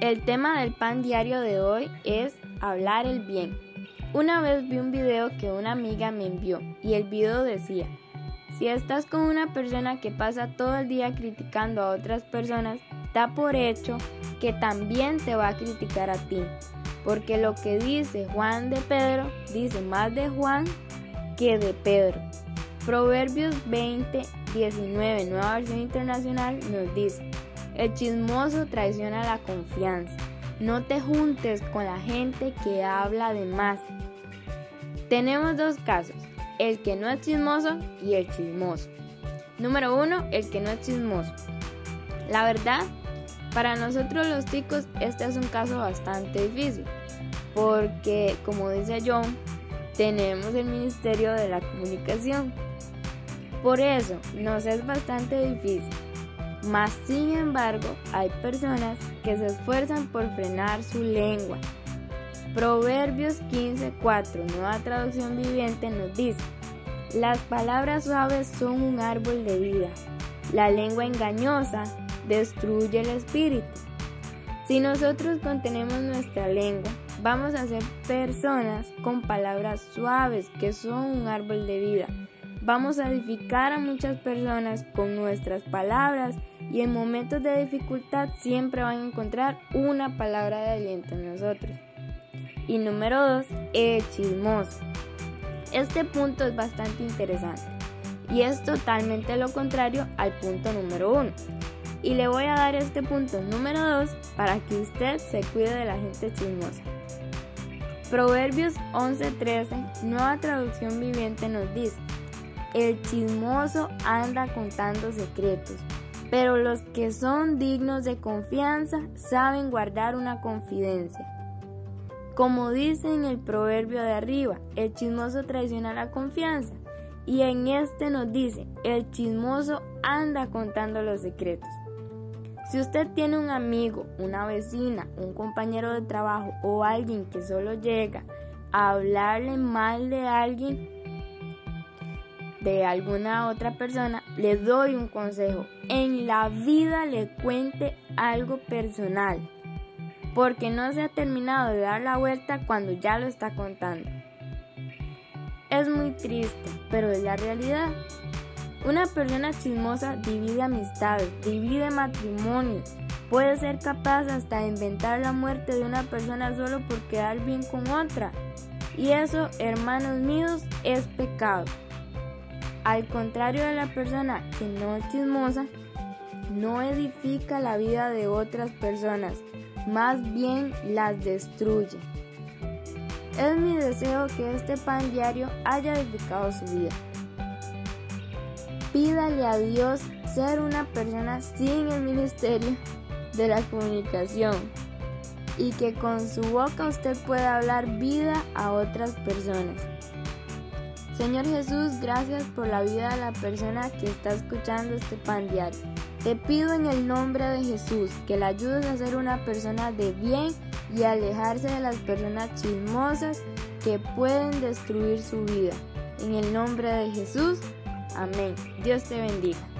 El tema del pan diario de hoy es hablar el bien. Una vez vi un video que una amiga me envió y el video decía, si estás con una persona que pasa todo el día criticando a otras personas, da por hecho que también te va a criticar a ti, porque lo que dice Juan de Pedro dice más de Juan que de Pedro. Proverbios 20, 19, nueva versión internacional, nos dice, el chismoso traiciona la confianza. No te juntes con la gente que habla de más. Tenemos dos casos, el que no es chismoso y el chismoso. Número uno, el que no es chismoso. La verdad, para nosotros los chicos este es un caso bastante difícil, porque como dice John, tenemos el Ministerio de la Comunicación. Por eso nos es bastante difícil. Mas, sin embargo, hay personas que se esfuerzan por frenar su lengua. Proverbios 15:4, nueva traducción viviente, nos dice, las palabras suaves son un árbol de vida. La lengua engañosa destruye el espíritu. Si nosotros contenemos nuestra lengua, vamos a ser personas con palabras suaves que son un árbol de vida. Vamos a edificar a muchas personas con nuestras palabras y en momentos de dificultad siempre van a encontrar una palabra de aliento en nosotros. Y número dos, el chismoso. Este punto es bastante interesante y es totalmente lo contrario al punto número uno. Y le voy a dar este punto número dos para que usted se cuide de la gente chismosa. Proverbios 11:13, nueva traducción viviente nos dice, el chismoso anda contando secretos, pero los que son dignos de confianza saben guardar una confidencia. Como dice en el proverbio de arriba, el chismoso traiciona la confianza. Y en este nos dice, el chismoso anda contando los secretos. Si usted tiene un amigo, una vecina, un compañero de trabajo o alguien que solo llega a hablarle mal de alguien, de alguna otra persona, le doy un consejo. En la vida le cuente algo personal, porque no se ha terminado de dar la vuelta cuando ya lo está contando. Es muy triste, pero es la realidad. Una persona chismosa divide amistades, divide matrimonios, puede ser capaz hasta de inventar la muerte de una persona solo por quedar bien con otra. Y eso, hermanos míos, es pecado. Al contrario de la persona que no es chismosa, no edifica la vida de otras personas, más bien las destruye. Es mi deseo que este pan diario haya edificado su vida. Pídale a Dios ser una persona sin el ministerio de la comunicación y que con su boca usted pueda hablar vida a otras personas. Señor Jesús, gracias por la vida de la persona que está escuchando este pan diario. Te pido en el nombre de Jesús que le ayudes a ser una persona de bien y alejarse de las personas chismosas que pueden destruir su vida. En el nombre de Jesús, amén. Dios te bendiga.